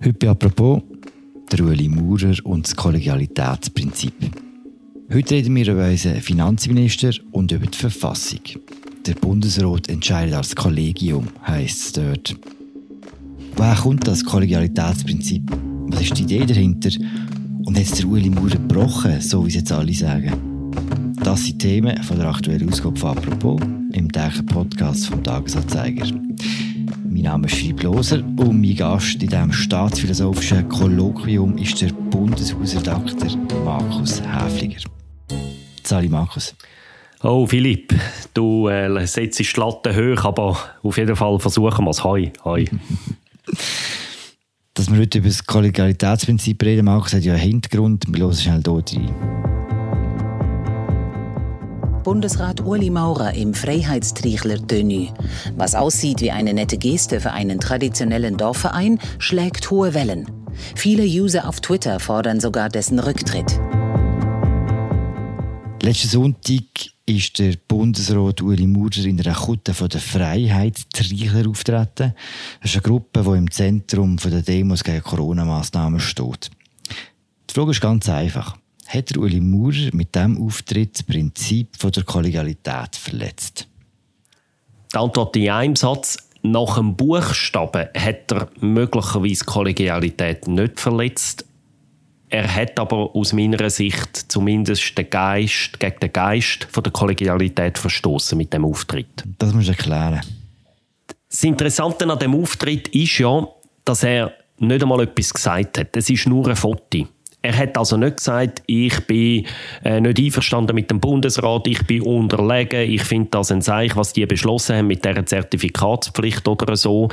Heute bei apropos der Ueli Maurer und das Kollegialitätsprinzip. Heute reden wir über unseren Finanzminister und über die Verfassung. Der Bundesrat entscheidet als Kollegium, heisst es dort. Woher kommt das Kollegialitätsprinzip? Was ist die Idee dahinter? Und hat es der Ueli Maurer gebrochen, so wie es jetzt alle sagen? Das sind Themen von der aktuellen Ausgabe von «Apropos» im täglichen Podcast vom Tagesanzeiger. Mein Name ist Philipp Loser und mein Gast in diesem staatsphilosophischen Kolloquium ist der Bundeshausredakteur Markus Häfliger. Sali Markus. Oh Philipp, du äh, setzt die Latte hoch, aber auf jeden Fall versuchen wir es. Hoi, hoi. Dass wir heute über das Kollegialitätsprinzip reden, Markus, hat ja einen Hintergrund. Wir hören schnell hier rein. Bundesrat Uli Maurer im Freiheitstrichler Tenue. Was aussieht wie eine nette Geste für einen traditionellen Dorfverein, schlägt hohe Wellen. Viele User auf Twitter fordern sogar dessen Rücktritt. Letzten Sonntag ist der Bundesrat Uli Maurer in einer Kutte der Freiheit Trichler auftreten. Das ist eine Gruppe, die im Zentrum der Demos gegen Corona-Massnahmen steht. Die Frage ist ganz einfach hat der Uli Maurer mit diesem Auftritt das Prinzip der Kollegialität verletzt? Die Antwort in einem Satz. Nach dem Buchstaben hat er möglicherweise Kollegialität nicht verletzt. Er hat aber aus meiner Sicht zumindest den Geist, gegen den Geist von der Kollegialität verstoßen mit dem Auftritt. Das muss du erklären. Das Interessante an dem Auftritt ist ja, dass er nicht einmal etwas gesagt hat. Es ist nur ein Foto. Er hat also nicht gesagt, ich bin äh, nicht einverstanden mit dem Bundesrat, ich bin unterlegen, ich finde das ein Zeichen, was die beschlossen haben mit der Zertifikatspflicht oder so.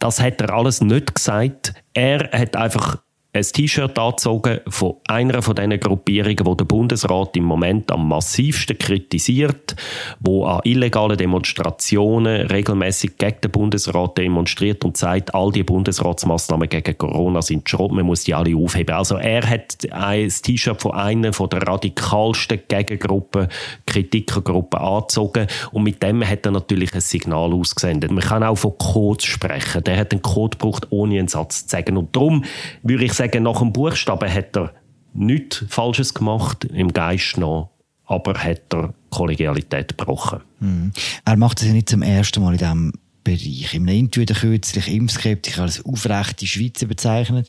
Das hat er alles nicht gesagt. Er hat einfach ein T-Shirt angezogen von einer von diesen Gruppierungen, die der Bundesrat im Moment am massivsten kritisiert, wo an illegalen Demonstrationen regelmäßig gegen den Bundesrat demonstriert und sagt, all die Bundesratsmaßnahmen gegen Corona sind Schrott, man muss die alle aufheben. Also er hat ein T-Shirt von einer von der radikalsten Gegengruppen, Kritikergruppen angezogen und mit dem hat er natürlich ein Signal ausgesendet. Man kann auch von Codes sprechen. Der hat einen Code gebraucht, ohne einen Satz zu sagen. Und darum würde ich sagen, nach dem Buchstaben hat er nichts Falsches gemacht, im Geist noch, aber hat er Kollegialität gebrochen. Mhm. Er macht es ja nicht zum ersten Mal in diesem Bereich. Im Interview der kürzlich Impfskeptiker als aufrechte Schweizer bezeichnet.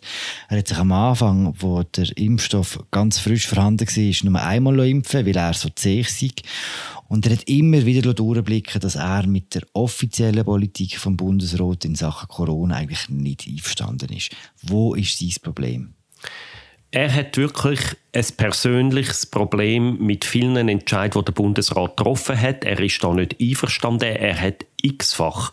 Er hat sich am Anfang, wo der Impfstoff ganz frisch vorhanden war, nur einmal impfen weil er so zäh sei. Und er hat immer wieder durchblicken dass er mit der offiziellen Politik vom Bundesrat in Sachen Corona eigentlich nicht einverstanden ist. Wo ist sein Problem? Er hat wirklich ein persönliches Problem mit vielen Entscheidungen, die der Bundesrat getroffen hat. Er ist da nicht einverstanden. Er hat x-fach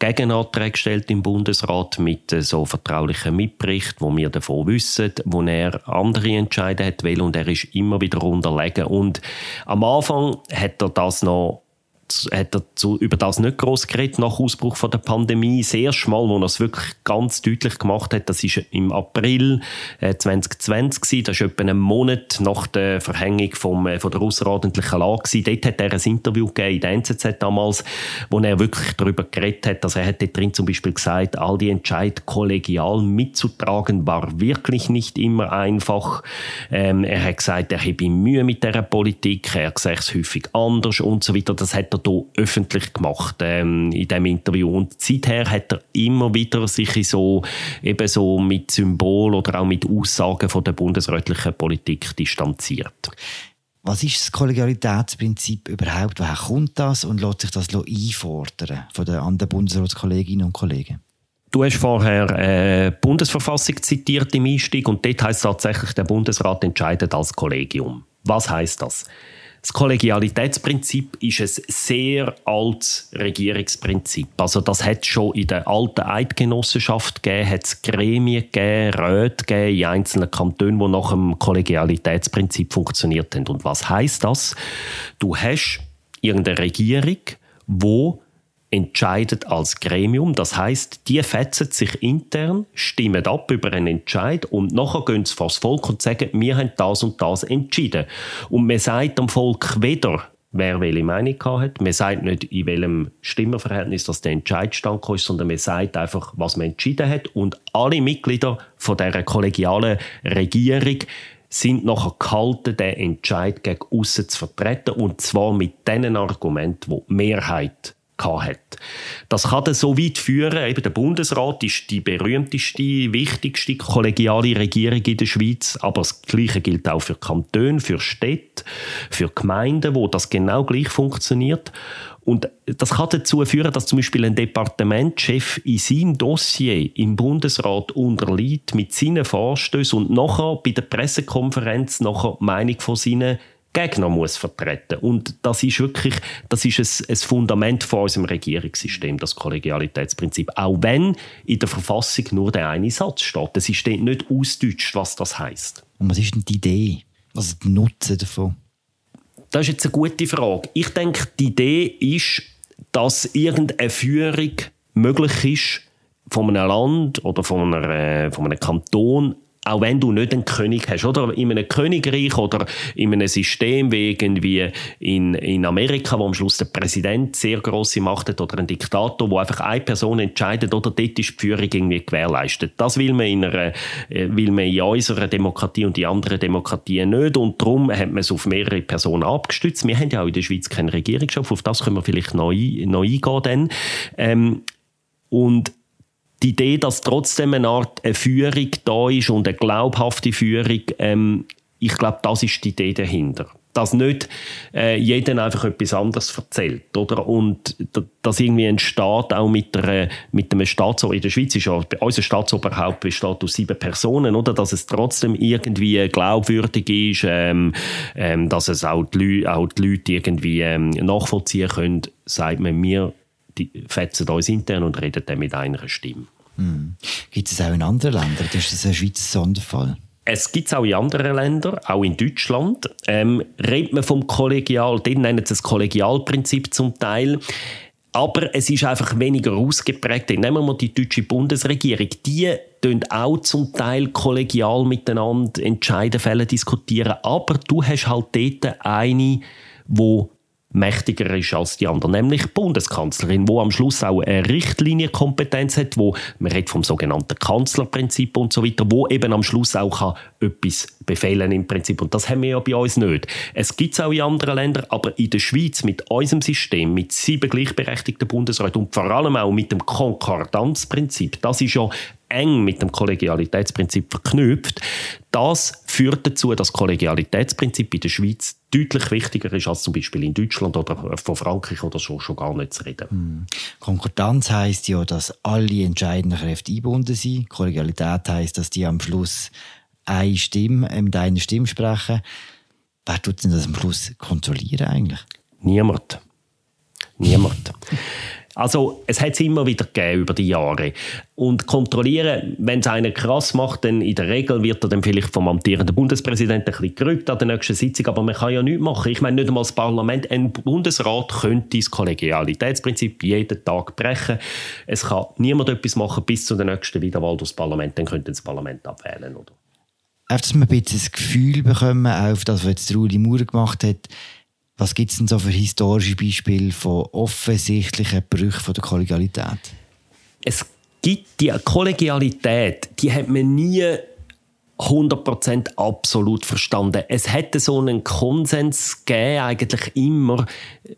Gegenanträge gestellt im Bundesrat mit so vertraulichen Mitberichten, wo wir davon wissen, wo er andere Entscheidungen hat will und er ist immer wieder unterlegen. Und am Anfang hat er das noch hat er zu, über das nicht groß geredet nach Ausbruch von der Pandemie. Das erste Mal, wo er es wirklich ganz deutlich gemacht hat, das ist im April äh, 2020 gewesen. Das ist etwa einen Monat nach der Verhängung vom, äh, von der außerordentlichen Lage gewesen. Dort hat er ein Interview gegeben in der NZZ damals, wo er wirklich darüber geredet hat, dass er hat dort drin zum Beispiel gesagt, all die Entscheid kollegial mitzutragen war wirklich nicht immer einfach. Ähm, er hat gesagt, er habe Mühe mit der Politik, er sehe es häufig anders und so weiter. Das hat er hier öffentlich gemacht ähm, in diesem Interview. Und seither hat er immer wieder sich so, eben so mit Symbol oder auch mit Aussagen von der bundesrätlichen Politik distanziert. Was ist das Kollegialitätsprinzip überhaupt? Woher kommt das und lässt sich das einfordern von den anderen Bundesratskolleginnen und Kollegen? Du hast vorher äh, Bundesverfassung zitiert im Einstieg und dort heißt tatsächlich, der Bundesrat entscheidet als Kollegium. Was heißt das? Das Kollegialitätsprinzip ist ein sehr altes Regierungsprinzip. Also das hat schon in der alten Eidgenossenschaft gegeben, hat es Gremien gegeben, Räte gegeben in einzelnen Kantonen, die nach dem Kollegialitätsprinzip funktioniert haben. Und was heißt das? Du hast irgendeine Regierung, wo entscheidet als Gremium. Das heißt, die fetzen sich intern, stimmen ab über einen Entscheid und nachher gehen sie vor das Volk und sagen, wir haben das und das entschieden. Und man sagt dem Volk weder, wer welche Meinung hat. Man sagt nicht, in welchem Stimmenverhältnis das der Entscheid stand sondern man sagt einfach, was man entschieden hat. Und alle Mitglieder von der kollegialen Regierung sind nachher gehalten, den Entscheid gegen aussen zu vertreten. Und zwar mit den Argumenten, die die Mehrheit hat. Das kann dann so weit führen, eben der Bundesrat ist die berühmteste, wichtigste kollegiale Regierung in der Schweiz, aber das Gleiche gilt auch für Kantone, für Städte, für Gemeinden, wo das genau gleich funktioniert. Und das kann dazu führen, dass zum Beispiel ein Departementschef in seinem Dossier im Bundesrat unterliegt mit seinen Vorstößen und nachher bei der Pressekonferenz nachher die Meinung von seinen Gegner muss vertreten. Und das ist wirklich, das ist ein, ein Fundament von unserem Regierungssystem, das Kollegialitätsprinzip. Auch wenn in der Verfassung nur der eine Satz steht. Es ist nicht ausdeutscht, was das heißt. Und was ist denn die Idee? Was ist der Nutzen davon? Das ist jetzt eine gute Frage. Ich denke, die Idee ist, dass irgendeine Führung möglich ist von einem Land oder von, einer, äh, von einem Kanton auch wenn du nicht einen König hast, oder? In einem Königreich oder in einem System wie irgendwie in, in Amerika, wo am Schluss der Präsident sehr große Macht hat oder ein Diktator, wo einfach eine Person entscheidet, oder dort ist die Führung irgendwie gewährleistet. Das will man in einer, äh, will man in unserer Demokratie und in anderen Demokratien nicht und darum hat man es auf mehrere Personen abgestützt. Wir haben ja auch in der Schweiz keinen Regierungschef, auf das können wir vielleicht noch, ein, noch eingehen dann. Ähm, und die Idee, dass trotzdem eine Art eine Führung da ist und eine glaubhafte Führung, ähm, ich glaube, das ist die Idee dahinter. Dass nicht äh, jeder einfach etwas anderes erzählt, oder? Und dass irgendwie ein Staat auch mit, einer, mit einem Staatsoberhaupt, in der Schweiz ist ja, unser Staatsoberhaupt besteht aus sieben Personen, oder? Dass es trotzdem irgendwie glaubwürdig ist, ähm, ähm, dass es auch die, auch die Leute irgendwie ähm, nachvollziehen können, sagt man mir, die fetzen uns intern und reden dann mit einer Stimme. Mhm. Gibt es auch in anderen Ländern? Das ist ein Schweizer Sonderfall? Es gibt es auch in anderen Ländern, auch in Deutschland. Ähm, redet man vom Kollegial, die nennen es das Kollegialprinzip zum Teil. Aber es ist einfach weniger ausgeprägt. Nehmen wir mal die deutsche Bundesregierung. Die tun auch zum Teil kollegial miteinander entscheiden, Fälle diskutieren. Aber du hast halt dort eine, die mächtiger ist als die anderen, nämlich die Bundeskanzlerin, wo am Schluss auch eine Richtlinienkompetenz hat, wo man redet vom sogenannten Kanzlerprinzip und so weiter, wo eben am Schluss auch kann etwas befehlen im Prinzip und das haben wir ja bei uns nicht. Es gibt es auch in anderen Ländern, aber in der Schweiz mit unserem System, mit sieben gleichberechtigten Bundesräten und vor allem auch mit dem Konkordanzprinzip, das ist ja eng mit dem Kollegialitätsprinzip verknüpft. Das führt dazu, dass das Kollegialitätsprinzip in der Schweiz deutlich wichtiger ist als zum Beispiel in Deutschland oder von Frankreich oder so schon gar nicht zu reden. Hm. Konkordanz heißt ja, dass alle entscheidenden Kräfte eingebunden sind. Kollegialität heißt, dass die am Schluss eine Stimme mit einer Stimme sprechen. Wer tut denn das am Schluss kontrollieren eigentlich? Niemand. Niemand. Also es hat es immer wieder gegeben über die Jahre. Und kontrollieren, wenn es einer krass macht, dann in der Regel wird er dann vielleicht vom amtierenden Bundespräsidenten ein bisschen gerückt an der nächsten Sitzung, aber man kann ja nichts machen. Ich meine, nicht einmal das Parlament, ein Bundesrat könnte das Kollegialitätsprinzip jeden Tag brechen. Es kann niemand etwas machen bis zu der nächsten Wiederwahl durchs Parlament, dann könnte das Parlament abwählen, oder? Einfach, dass wir ein bisschen das Gefühl bekommen, auf das, was jetzt Rudi Maurer gemacht hat, was gibt es denn so für historische Beispiele von offensichtlichen Brüchen der Kollegialität? Es gibt die Kollegialität, die hat man nie 100% absolut verstanden. Es hätte so einen Konsens gegeben, eigentlich immer,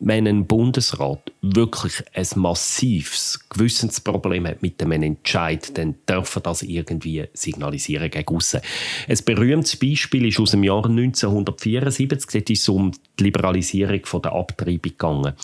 wenn ein Bundesrat wirklich ein massives Gewissensproblem hat mit einem Entscheid, dann dürfen das irgendwie signalisieren gegen aussen. Ein berühmtes Beispiel ist aus dem Jahr 1974. Dort ist es um die Liberalisierung der Abtreibung gegangen.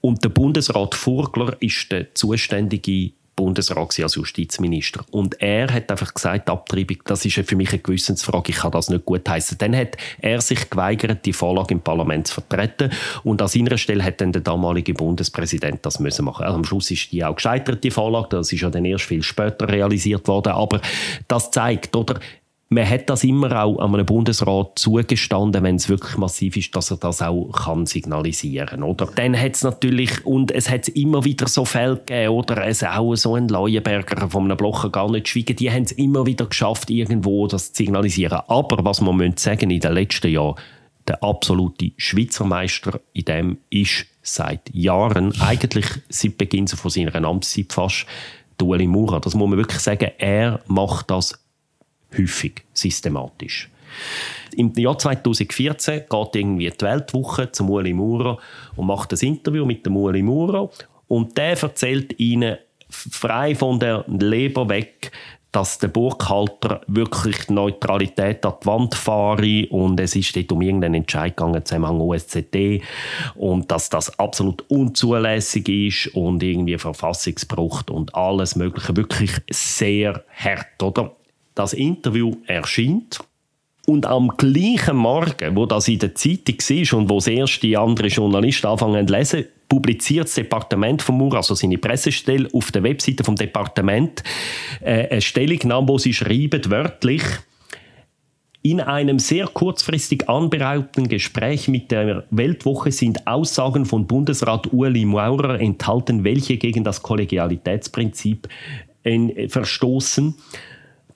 Und der Bundesrat Furgler ist der zuständige Bundesrat als Justizminister. Und er hat einfach gesagt, Abtreibung, das ist für mich eine Gewissensfrage, ich kann das nicht gut heißen. Dann hat er sich geweigert, die Vorlage im Parlament zu vertreten. Und an seiner Stelle hat dann der damalige Bundespräsident das müssen machen. Also am Schluss ist die auch gescheitert, die Vorlage. Das ist ja dann erst viel später realisiert worden. Aber das zeigt, oder? Man hat das immer auch einem Bundesrat zugestanden, wenn es wirklich massiv ist, dass er das auch kann signalisieren oder? Dann hat es natürlich, und es hat immer wieder so Fälle gegeben, oder es auch so ein Leuenberger von einem Blocher gar nicht schweigen, die haben es immer wieder geschafft, irgendwo das zu signalisieren. Aber was man sagen in den letzten Jahren, der absolute Schweizer Meister in dem ist seit Jahren, eigentlich seit Beginn von seiner Amtszeit fast, Ueli Maurer. Das muss man wirklich sagen, er macht das häufig, systematisch. Im Jahr 2014 geht irgendwie die Weltwoche zum Ueli Maurer und macht ein Interview mit dem Ueli Maurer und der erzählt ihnen frei von der Leber weg, dass der Burghalter wirklich Neutralität an die Wand fahre und es ist dort um irgendeinen Entscheid gegangen zusammen OSZD und dass das absolut unzulässig ist und irgendwie Verfassungsbruch und alles mögliche wirklich sehr hart, oder? Das Interview erscheint und am gleichen Morgen, wo das in der Zeitung war und wo das erste andere Journalisten anfangen zu lesen, publiziert das Departement von Mur, also seine Pressestelle, auf der Webseite vom Departement äh, eine Stellungnahme, wo sie schreiben, wörtlich, in einem sehr kurzfristig anberaubten Gespräch mit der Weltwoche sind Aussagen von Bundesrat Ueli Maurer enthalten, welche gegen das Kollegialitätsprinzip äh, verstoßen.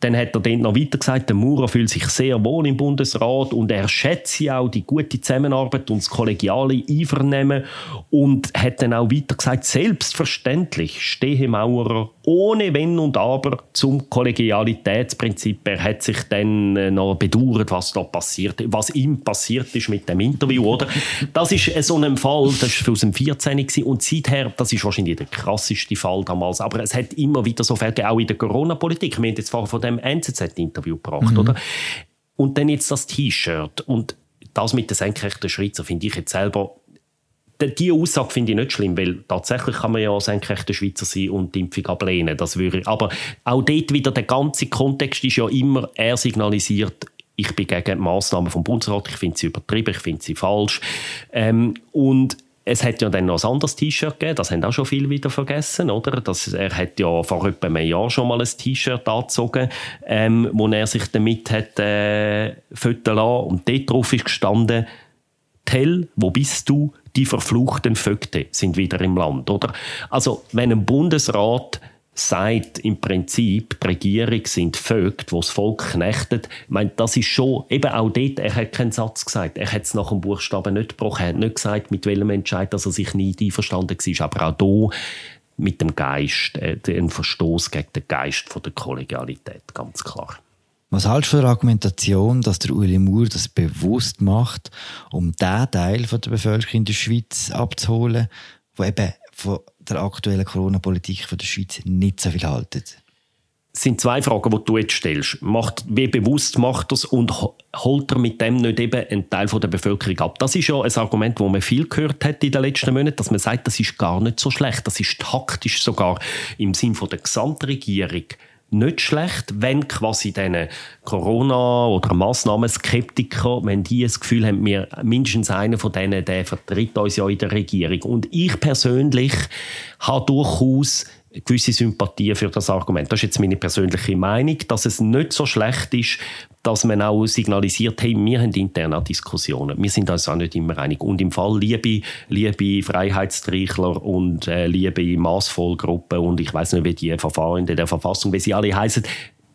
Dann hat er dann noch weiter gesagt, der Maurer fühlt sich sehr wohl im Bundesrat und er schätze auch die gute Zusammenarbeit und das kollegiale Einvernehmen und hat dann auch weiter gesagt, selbstverständlich stehe Maurer ohne Wenn und Aber zum Kollegialitätsprinzip. Er hat sich dann äh, noch bedauert, was da passiert, was ihm passiert ist mit dem Interview, oder? Das ist so ein Fall, das war aus dem 14. und seither, das ist wahrscheinlich der krasseste Fall damals, aber es hat immer wieder so Fälle, auch in der Corona-Politik. Wir haben jetzt vorher von dem NZZ-Interview gebracht, mhm. oder? Und dann jetzt das T-Shirt und das mit den senkrechten Schweizer finde ich jetzt selber die Aussage finde ich nicht schlimm, weil tatsächlich kann man ja senkrechter Schweizer sein und die Impfung ablehnen. Das würde, aber auch dort wieder der ganze Kontext ist ja immer, er signalisiert, ich bin gegen Massnahmen vom Bundesrat, ich finde sie übertrieben, ich finde sie falsch. Ähm, und es hat ja dann noch ein anderes T-Shirt gegeben, das haben auch schon viele wieder vergessen, oder? Das, er hat ja vor etwa einem Jahr schon mal ein T-Shirt angezogen, ähm, wo er sich damit hat äh, füttern lassen. Und dort drauf ist gestanden, Tell, wo bist du? Die verfluchten Vögte sind wieder im Land, oder? Also, wenn ein Bundesrat sagt im Prinzip, die Regierung sind Vögte, die das Volk knechtet. Ich meine, das ist schon, eben auch dort, er hat keinen Satz gesagt. Er hat es nach dem Buchstaben nicht gebrochen. Er hat nicht gesagt, mit welchem Entscheid dass er sich nie einverstanden war. Aber auch hier mit dem Geist, äh, ein Verstoß gegen den Geist von der Kollegialität, ganz klar. Was hältst du von der Argumentation, dass der Uli Moore das bewusst macht, um den Teil der Bevölkerung in der Schweiz abzuholen, wo eben von der aktuellen Corona-Politik der Schweiz nicht so viel halten? Es sind zwei Fragen, die du jetzt stellst. Macht, wie bewusst macht es und holt er mit dem nicht eben einen Teil der Bevölkerung ab? Das ist ja ein Argument, das man viel gehört hat in den letzten Monaten, dass man sagt, das ist gar nicht so schlecht. Das ist taktisch sogar im Sinn der Gesamtregierung nicht schlecht, wenn quasi diese Corona- oder Massnahmen-Skeptiker, wenn die das Gefühl haben, wir, mindestens einer von denen, der vertritt uns ja in der Regierung. Und ich persönlich habe durchaus gewisse Sympathie für das Argument. Das ist jetzt meine persönliche Meinung, dass es nicht so schlecht ist, dass man auch signalisiert, hey, wir haben interne Diskussionen. Wir sind uns auch nicht immer einig. Und im Fall liebe, liebe Freiheitstrichler und äh, liebe Maßvollgruppen und ich weiß nicht, wie die Verfahren in der Verfassung, wie sie alle heißen,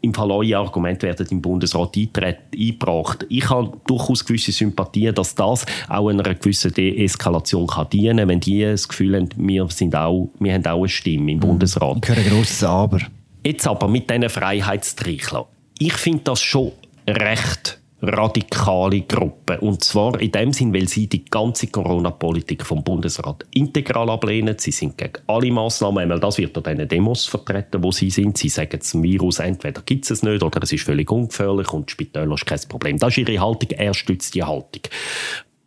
im Fall eure Argumente werden im Bundesrat eingebracht. Ich habe durchaus gewisse Sympathie, dass das auch einer gewissen Deeskalation kann dienen kann, wenn die das Gefühl haben, wir, sind auch, wir haben auch eine Stimme im mhm. Bundesrat. Ich höre ein grosses Aber. Jetzt aber mit diesen Freiheitstrichlern. Ich finde das schon recht radikale Gruppe. Und zwar in dem Sinn, weil sie die ganze Corona-Politik vom Bundesrat integral ablehnen. Sie sind gegen alle Massnahmen. Einmal das wird an den Demos vertreten, wo sie sind. Sie sagen, das Virus entweder gibt es nicht oder es ist völlig ungefährlich und Spitäler ist kein Problem. Das ist ihre Haltung. Er stützt die Haltung.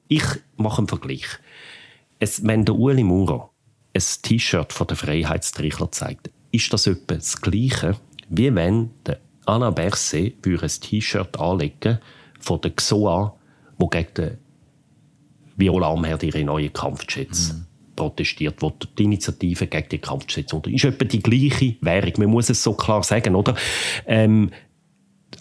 Ich mache einen Vergleich. Es, wenn der Ueli Maurer ein T-Shirt von der Freiheitstrichler zeigt, ist das etwa das Gleiche, wie wenn der Anna Berset würde ein T-Shirt anlegen von der XOA, wo gegen den Viola Amherd ihre neuen Kampfjets mhm. protestiert, wo die Initiative gegen die Kampfjets unter ist etwa die gleiche Währung. Man muss es so klar sagen, oder? Ähm,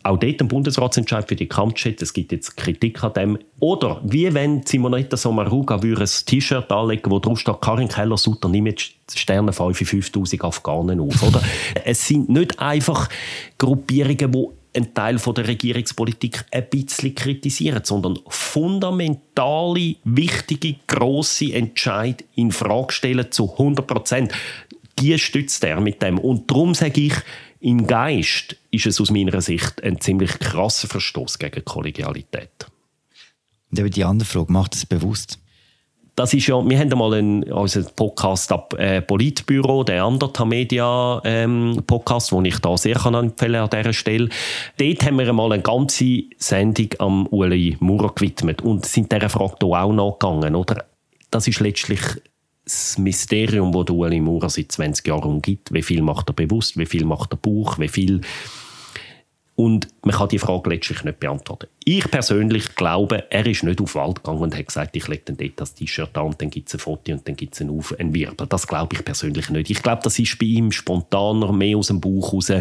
auch dort ein Bundesratsentscheid für die Kampfjets. Es gibt jetzt Kritik an dem. Oder wie wenn Simonetta Sommaruga ein T-Shirt anlegen wo drauf steht, Karin Keller-Sutter nimmt Sterne 5 5000 Afghanen auf. Oder? es sind nicht einfach Gruppierungen, die einen Teil von der Regierungspolitik ein bisschen kritisieren, sondern fundamentale, wichtige, grosse Entscheid in Frage stellen zu 100 Prozent. Die stützt er mit dem. Und darum sage ich, im Geist ist es aus meiner Sicht ein ziemlich krasser Verstoß gegen Kollegialität. Und eben die andere Frage, macht es bewusst? Das ist ja, wir haben einmal einen, unseren Podcast ab äh, Politbüro, der Anderta Media ähm, Podcast, den ich da sehr kann empfehlen an dieser Stelle. Dort haben wir einmal eine ganze Sendung am Uli Maurer gewidmet und sind dieser Frage auch nachgegangen, oder? Das ist letztlich das Mysterium, das Uli Maurer seit 20 Jahren umgibt. Wie viel macht er bewusst, wie viel macht er Bauch, wie viel und man kann die Frage letztlich nicht beantworten. Ich persönlich glaube, er ist nicht auf den Wald gegangen und hat gesagt, ich lege dann dort das T-Shirt an und dann gibt es ein Foto und dann gibt es einen, Auf einen Wirbel. Das glaube ich persönlich nicht. Ich glaube, das ist bei ihm spontaner, mehr aus dem Bauch raus.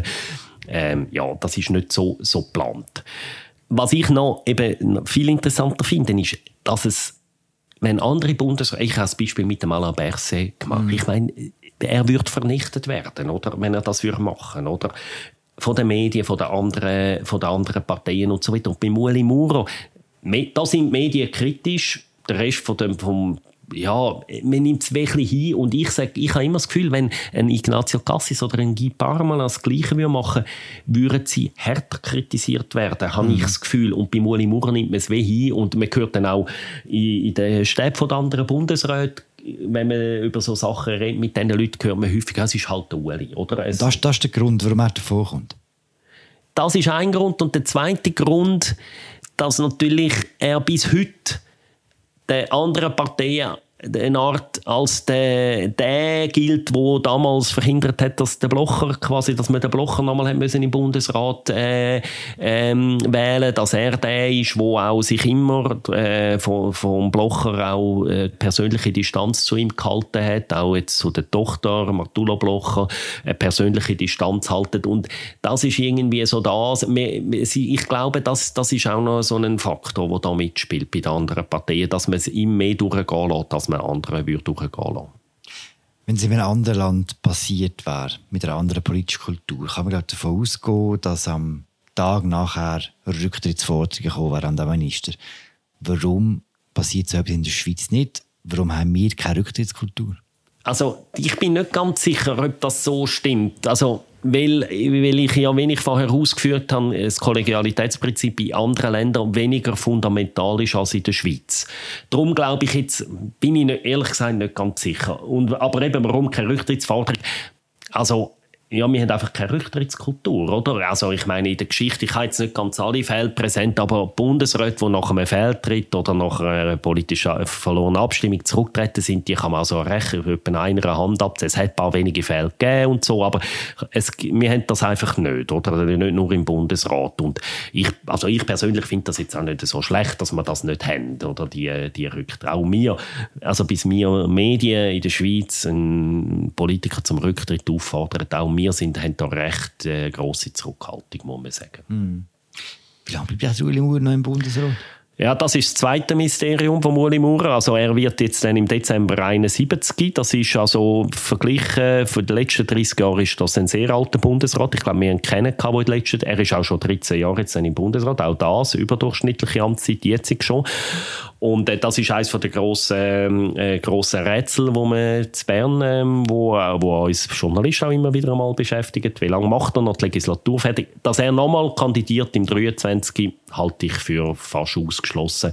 Ähm, ja, das ist nicht so, so geplant. Was ich noch eben viel interessanter finde, ist, dass es, wenn andere Bundesräte, ich habe das Beispiel mit dem Alain Berset gemacht, mhm. ich meine, er würde vernichtet werden, oder? Wenn er das würde machen, oder? Von den Medien, von den anderen, von den anderen Parteien und so weiter. Und bei Ueli Muro, da sind die Medien kritisch, der Rest von dem, vom ja, man nimmt es wirklich hin und ich sage, ich habe immer das Gefühl, wenn ein Ignazio Cassis oder ein Guy Parmann das Gleiche machen würden, würden sie härter kritisiert werden, habe mhm. ich das Gefühl. Und bei Ueli Maurer nimmt man es wie hin und man hört dann auch in, in den Stäben der anderen Bundesräte wenn man über so Sachen redet, mit diesen Leuten hört man häufig, es ist halt der Ueli. Oder? Es das, das ist der Grund, warum er davor kommt. Das ist ein Grund. Und der zweite Grund, dass natürlich er bis heute den anderen Parteien eine Art als der, der gilt, wo damals verhindert hat, dass der Blocher quasi, dass man den Blocher nochmal müssen im Bundesrat äh, ähm, wählen, dass er der ist, wo auch sich immer äh, vom, vom Blocher auch äh, persönliche Distanz zu ihm gehalten hat, auch jetzt zu der Tochter Martula Blocher eine persönliche Distanz halten und das ist irgendwie so das. Ich glaube, das, das ist auch noch so ein Faktor, der da mitspielt bei den anderen Parteien, dass man es ihm mehr durchgehen lässt, man anderen würde durchgehen lassen. Wenn es in einem anderen Land passiert wäre, mit einer anderen politischen Kultur, kann man davon ausgehen, dass am Tag nachher Rücktrittsforderungen kommen wären an den Minister. Warum passiert so etwas in der Schweiz nicht? Warum haben wir keine Rücktrittskultur? Also ich bin nicht ganz sicher, ob das so stimmt. Also weil, weil ich ja, wenn ich vorher ausgeführt habe, das Kollegialitätsprinzip in anderen Ländern weniger fundamental ist als in der Schweiz. Darum glaube ich jetzt, bin ich nicht, ehrlich gesagt nicht ganz sicher. Und, aber eben, warum keine Rücktrittsforderung? Also, ja, wir haben einfach keine Rücktrittskultur, oder? Also ich meine, in der Geschichte, ich habe jetzt nicht ganz alle Fälle präsent, aber Bundesräte, die nach einem Fehltritt oder nach einer politisch verlorenen Abstimmung zurücktreten sind, die kann man also recht etwa einer Hand abzählen. Es hat ein paar wenige Fälle gegeben und so, aber es, wir haben das einfach nicht, oder? Nicht nur im Bundesrat. Und ich, also ich persönlich finde das jetzt auch nicht so schlecht, dass wir das nicht haben, oder? Die, die Rücktritt. Auch mir, also bis wir Medien in der Schweiz einen Politiker zum Rücktritt auffordern, auch wir sind, haben da recht äh, grosse Zurückhaltung, muss man sagen. Hm. Wie lange bleibt Uli Maurer noch im Bundesrat? Ja, das ist das zweite Mysterium von Uli Maurer. Also er wird jetzt dann im Dezember 71. Das ist also verglichen für die letzten 30 Jahre ist das ein sehr alter Bundesrat. Ich glaube, wir haben keinen gehabt, der letzten, er ist auch schon 13 Jahre jetzt im Bundesrat. Auch das überdurchschnittliche Amtszeit jetzt schon. Und äh, das ist eines der grossen, äh, grossen Rätsel, wo man zu Bern, äh, wo, wo uns Journalisten auch immer wieder einmal beschäftigt. Wie lange macht er noch die Legislatur fertig? Dass er nochmal kandidiert im 23. halte ich für fast ausgeschlossen.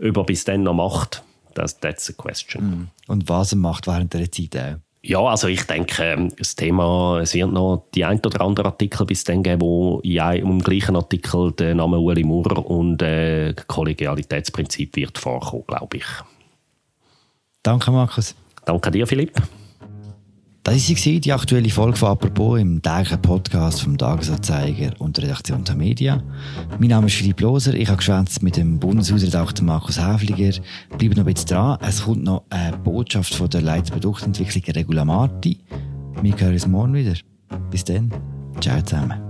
Ob er bis dann noch macht, das, that's a question. Mhm. Und was er macht während der Zeit auch? Ja, also ich denke, ähm, das Thema, es wird noch die ein oder andere Artikel bis dann geben, wo im gleichen Artikel der Name Uli Maurer und äh, Kollegialitätsprinzip wird vorkommen, glaube ich. Danke, Markus. Danke dir, Philipp. Das war die aktuelle Folge von «Apropos» im täglichen Podcast vom Tagesanzeiger und der Redaktion der Media. Mein Name ist Philipp Loser, ich habe geschwätzt mit dem Bundeshausredakteur Markus Häfliger. Bleibt noch ein bisschen dran, es kommt noch eine Botschaft von der Leitproduktentwicklung Regula Marti. Wir hören uns morgen wieder. Bis dann, ciao zusammen.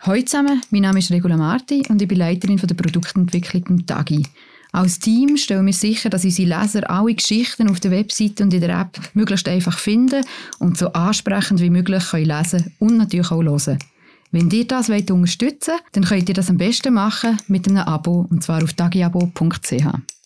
Hallo zusammen, mein Name ist Regula Marti und ich bin Leiterin der Produktentwicklung im TAGI. Als Team stellen wir sicher, dass unsere Leser alle Geschichten auf der Webseite und in der App möglichst einfach finden und so ansprechend wie möglich können lesen und natürlich auch hören. Wenn ihr das unterstützen wollt, dann könnt ihr das am besten machen mit einem Abo, und zwar auf tagiabo.ch.